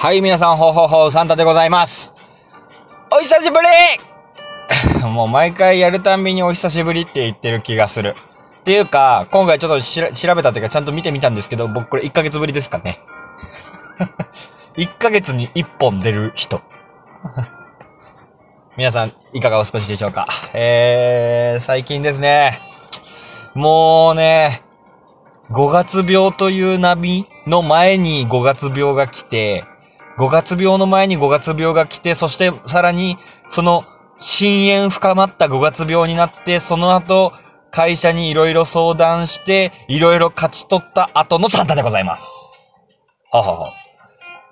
はい、皆さん、ほうほうほう、サンタでございます。お久しぶり もう毎回やるたんびにお久しぶりって言ってる気がする。っていうか、今回ちょっと調べたっていうか、ちゃんと見てみたんですけど、僕これ1ヶ月ぶりですかね。1ヶ月に1本出る人。皆さん、いかがお過ごしでしょうか？えー、最近ですね、もうね、5月病という波の前に5月病が来て、5月病の前に5月病が来て、そしてさらに、その、深淵深まった5月病になって、その後、会社にいろいろ相談して、いろいろ勝ち取った後のサンタでございます。ははは。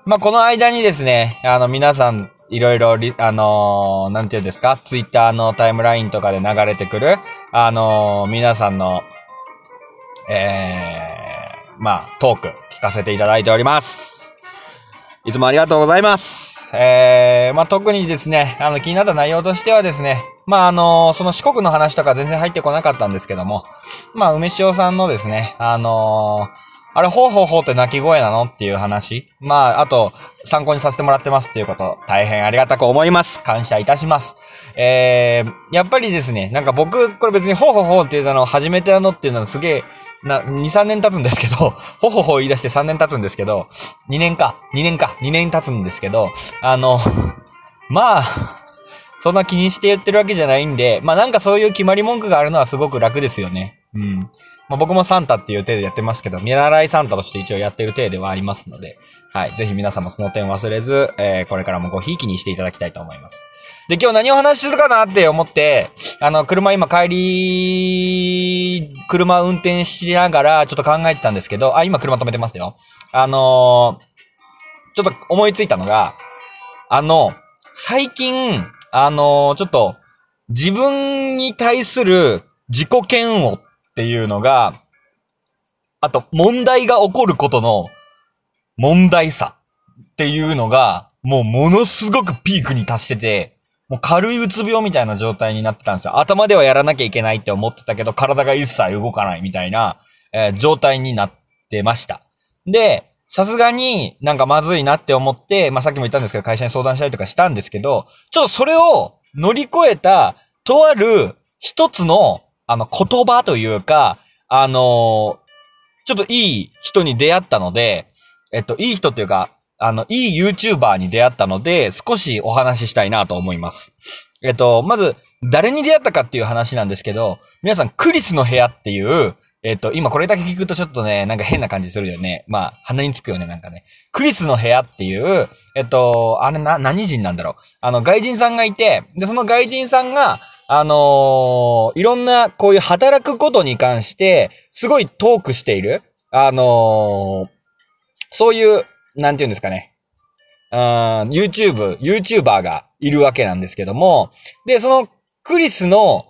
まあ、この間にですね、あの、皆さん、いろいろ、あのーなんていうんですか、ツイッターのタイムラインとかで流れてくる、あのー皆さんの、えー、まあ、トーク聞かせていただいております。いつもありがとうございます。えー、まあ、特にですね、あの、気になった内容としてはですね、まあ、あのその四国の話とか全然入ってこなかったんですけども、まあ、梅塩さんのですね、あのあれ、ほうほうほうって鳴き声なのっていう話。まあ、あと、参考にさせてもらってますっていうこと、大変ありがたく思います。感謝いたします。えー、やっぱりですね、なんか僕、これ別にほうほうほうっていうのを始めたのっていうのはすげえ、な、2、3年経つんですけど、ほほほ言い出して3年経つんですけど、2年か、2年か、2年経つんですけど、あの、まあ、そんな気にして言ってるわけじゃないんで、まあなんかそういう決まり文句があるのはすごく楽ですよね。うん。まあ僕もサンタっていう体でやってますけど、見習いサンタとして一応やってる体ではありますので、はい。ぜひ皆さんもその点忘れず、えー、これからもごひいきにしていただきたいと思います。で、今日何を話しするかなって思って、あの、車今帰り、車運転しながらちょっと考えてたんですけど、あ、今車止めてますよ。あのーちょっと思いついたのが、あの、最近、あのーちょっと、自分に対する自己嫌悪っていうのが、あと、問題が起こることの問題さっていうのが、もうものすごくピークに達してて、もう軽いうつ病みたいな状態になってたんですよ。頭ではやらなきゃいけないって思ってたけど、体が一切動かないみたいな、えー状態になってました。で、さすがになんかまずいなって思って、まあ、さっきも言ったんですけど、会社に相談したりとかしたんですけど、ちょっとそれを乗り越えた、とある一つの、あの、言葉というか、あのーちょっといい人に出会ったので、えっと、いい人っていうか、あの、いい YouTuber に出会ったので、少しお話ししたいなと思います。えっと、まず、誰に出会ったかっていう話なんですけど、皆さん、クリスの部屋っていう、えっと、今これだけ聞くとちょっとね、なんか変な感じするよね。まあ、鼻につくよね、なんかね。クリスの部屋っていう、えっと、あれな、何人なんだろう。あの、外人さんがいて、で、その外人さんが、あのーいろんな、こういう働くことに関して、すごいトークしている。あのーそういう、なんて言うんですかね。うん、YouTube、YouTuber がいるわけなんですけども、で、その、クリスの、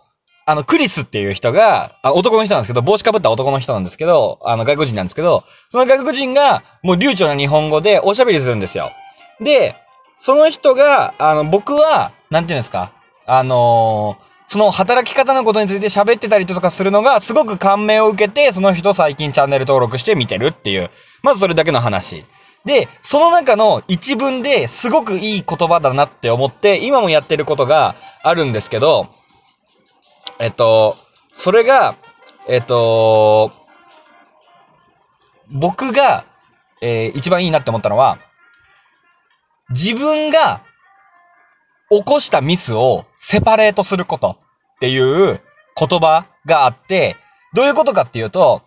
あの、クリスっていう人が、あ男の人なんですけど、帽子かぶった男の人なんですけど、あの、外国人なんですけど、その外国人が、もう流暢な日本語でおしゃべりするんですよ。で、その人が、あの、僕は、なんていうんですか、あのーその働き方のことについて喋ってたりとかするのが、すごく感銘を受けて、その人最近チャンネル登録して見てるっていう、まずそれだけの話。で、その中の一文ですごくいい言葉だなって思って、今もやってることがあるんですけど、えっと、それが、えっと、僕が、えー一番いいなって思ったのは、自分が起こしたミスをセパレートすることっていう言葉があって、どういうことかっていうと、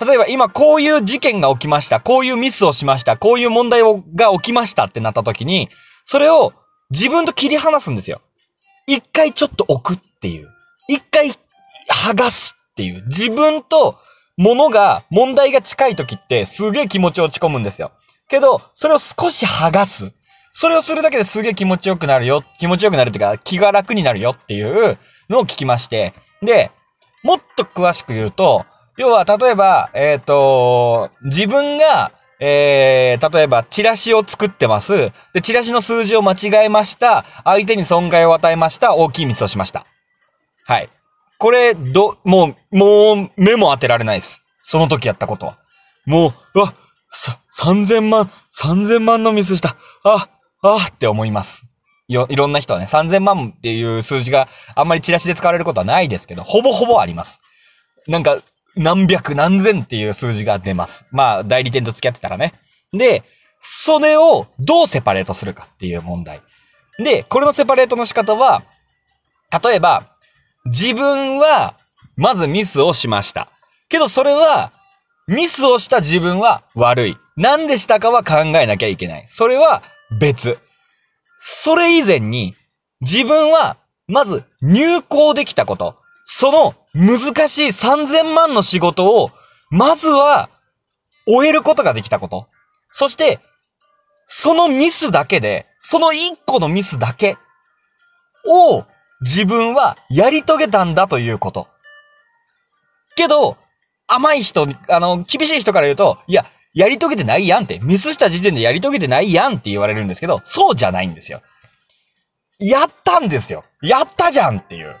例えば今こういう事件が起きました。こういうミスをしました。こういう問題をが起きましたってなった時に、それを自分と切り離すんですよ。一回ちょっと置くっていう。一回剥がすっていう。自分と物が、問題が近い時ってすげえ気持ち落ち込むんですよ。けど、それを少し剥がす。それをするだけですげえ気持ちよくなるよ。気持ちよくなるっていうか、気が楽になるよっていうのを聞きまして。で、もっと詳しく言うと、要は、例えば、えっ、と、自分が、えー、例えば、チラシを作ってます。で、チラシの数字を間違えました。相手に損害を与えました。大きいミスをしました。はい。これ、ど、もう、もう、目も当てられないです。その時やったことは。もう、うわ、さ、3000万、3000万のミスした。あ、あって思います。よ、いろんな人はね、3000万っていう数字があんまりチラシで使われることはないですけど、ほぼほぼあります。なんか、何百何千っていう数字が出ます。まあ、代理店と付き合ってたらね。で、それをどうセパレートするかっていう問題。で、これのセパレートの仕方は、例えば、自分は、まずミスをしました。けどそれは、ミスをした自分は悪い。なんでしたかは考えなきゃいけない。それは別。それ以前に、自分は、まず入校できたこと。その難しい3000万の仕事を、まずは、終えることができたこと。そして、そのミスだけで、その一個のミスだけを自分はやり遂げたんだということ。けど、甘い人、あの、厳しい人から言うと、いや、やり遂げてないやんって、ミスした時点でやり遂げてないやんって言われるんですけど、そうじゃないんですよ。やったんですよ。やったじゃんっていう。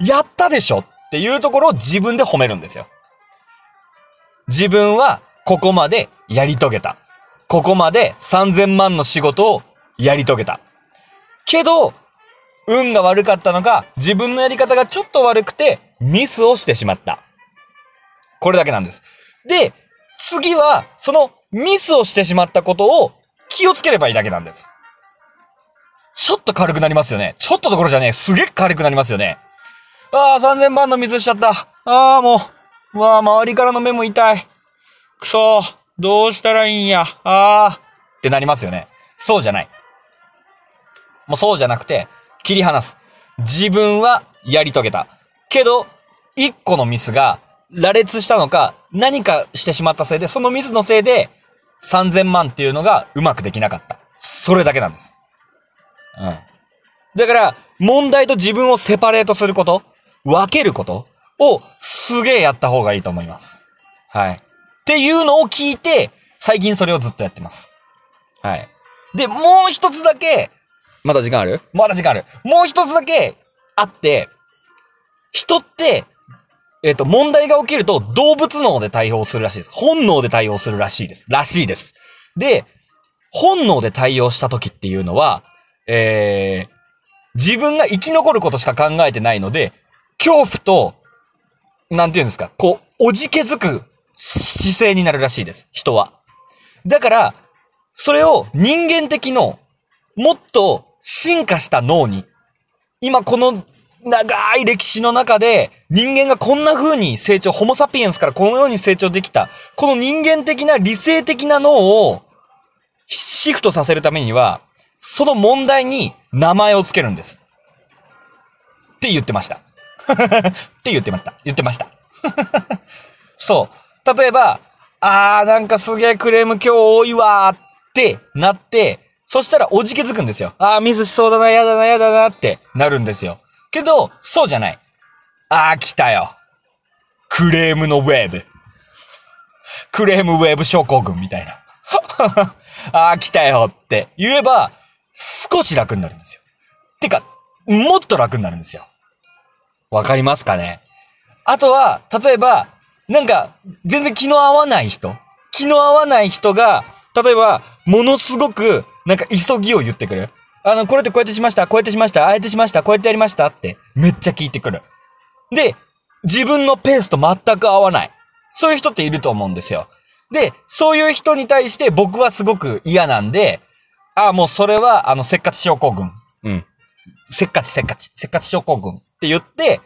やったでしょっていうところを自分で褒めるんですよ。自分はここまでやり遂げた。ここまで3000万の仕事をやり遂げた。けど、運が悪かったのか、自分のやり方がちょっと悪くて、ミスをしてしまった。これだけなんです。で、次は、そのミスをしてしまったことを気をつければいいだけなんです。ちょっと軽くなりますよね。ちょっとどころじゃねえ。すげえ軽くなりますよね。ああ、3000万のミスしちゃった。ああ、もう。うわあ、周りからの目も痛い。くそどうしたらいいんや。ああ。ってなりますよね。そうじゃない。もうそうじゃなくて、切り離す。自分はやり遂げた。けど、一個のミスが羅列したのか、何かしてしまったせいで、そのミスのせいで、3000万っていうのがうまくできなかった。それだけなんです。うん。だから、問題と自分をセパレートすること、分けることをすげえやった方がいいと思います。はい。っていうのを聞いて、最近それをずっとやってます。はい。で、もう一つだけ、まだ時間ある？まだ時間ある。もう一つだけあって、人って、えっ、ー、と、問題が起きると動物脳で対応するらしいです。本能で対応するらしいです。らしいです。で、本能で対応した時っていうのは、えー、自分が生き残ることしか考えてないので、恐怖と、なんて言うんですか、こう、おじけづく姿勢になるらしいです。人は。だから、それを人間的の、もっと進化した脳に、今この長い歴史の中で人間がこんな風に成長、ホモサピエンスからこのように成長できた、この人間的な理性的な脳をシフトさせるためには、その問題に名前をつけるんです。って言ってました。って言ってました。言ってました。そう。例えば、あーなんかすげえクレーム今日多いわーってなって、そしたらおじけづくんですよ。あーミスしそうだな、やだな、やだなってなるんですよ。けど、そうじゃない。あー来たよ。クレームのウェーブ。クレームウェーブ症候群みたいな。あー来たよって言えば、少し楽になるんですよ。てか、もっと楽になるんですよ。わかりますかね？あとは、例えば、なんか、全然気の合わない人？気の合わない人が、例えば、ものすごく、なんか急ぎを言ってくる。あの、これってこうやってしました、こうやってしました、ああやってしました、こうやってやりましたって、めっちゃ聞いてくる。で、自分のペースと全く合わない。そういう人っていると思うんですよ。で、そういう人に対して僕はすごく嫌なんで、ああ、もうそれは、あの、せっかち症候群。うん。せっかちせっかち、せっかち症候群って言って、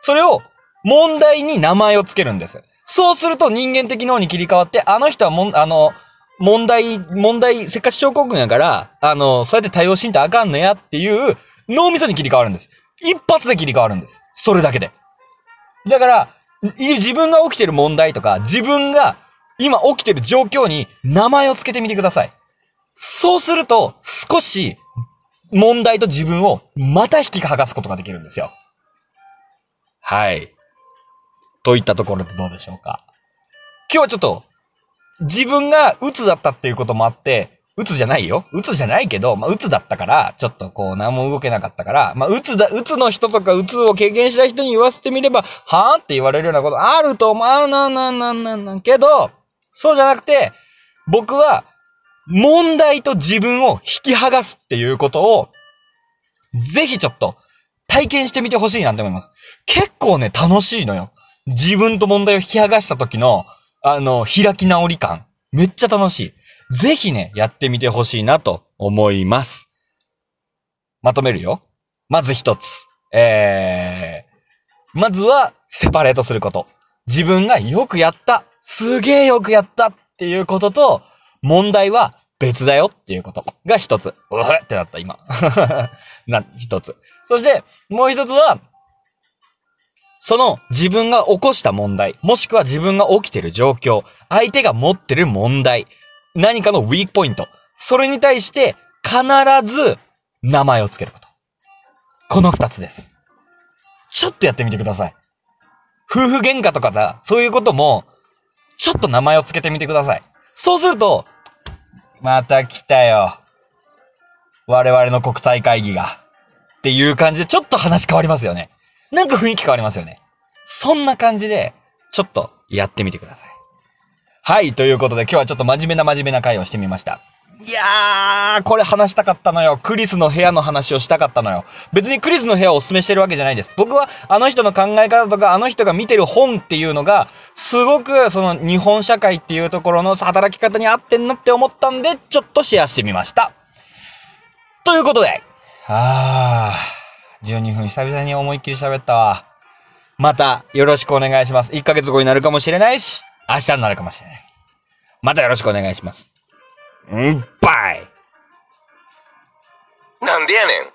それを問題に名前をつけるんです。そうすると人間的脳に切り替わって、あの人はもん、あの、問題、問題、せっかち症候群やから、あの、そうやって対応しんとあかんのやっていう脳みそに切り替わるんです。一発で切り替わるんです。それだけで。だから、自分が起きてる問題とか、自分が今起きてる状況に名前をつけてみてください。そうすると、少し問題と自分をまた引き剥がすことができるんですよ。はい。といったところでどうでしょうか。今日はちょっと自分が鬱だったっていうこともあって、鬱じゃないよ鬱じゃないけど、まあ、鬱だったから、ちょっとこう、何も動けなかったから、まあ、鬱だ、鬱の人とか鬱を経験した人に言わせてみれば、はぁって言われるようなことあると思うあな、な、な、な、な、けど、そうじゃなくて、僕は、問題と自分を引き剥がすっていうことを、ぜひちょっと、体験してみてほしいなって思います。結構ね、楽しいのよ。自分と問題を引き剥がした時の、あの、開き直り感。めっちゃ楽しい。ぜひね、やってみてほしいなと思います。まとめるよ。まず一つ。えー、まずは、セパレートすること。自分がよくやった。すげえよくやったっていうことと、問題は別だよっていうことが一つ。うふってなった、今。な、一つ。そして、もう一つは、その自分が起こした問題、もしくは自分が起きてる状況、相手が持ってる問題、何かのウィークポイント、それに対して必ず名前を付けること。この二つです。ちょっとやってみてください。夫婦喧嘩とかだ、そういうことも、ちょっと名前を付けてみてください。そうすると、また来たよ。我々の国際会議が。っていう感じでちょっと話変わりますよね。なんか雰囲気変わりますよね。そんな感じで、ちょっとやってみてください。はい、ということで今日はちょっと真面目な真面目な会をしてみました。いやー、これ話したかったのよ。クリスの部屋の話をしたかったのよ。別にクリスの部屋をお勧めしてるわけじゃないです。僕はあの人の考え方とか、あの人が見てる本っていうのが、すごくその日本社会っていうところの働き方に合ってんなって思ったんで、ちょっとシェアしてみました。ということで、あー、12分久々に思いっきり喋ったわ。またよろしくお願いします。1ヶ月後になるかもしれないし、明日になるかもしれない。またよろしくお願いします。Bye. Andienen.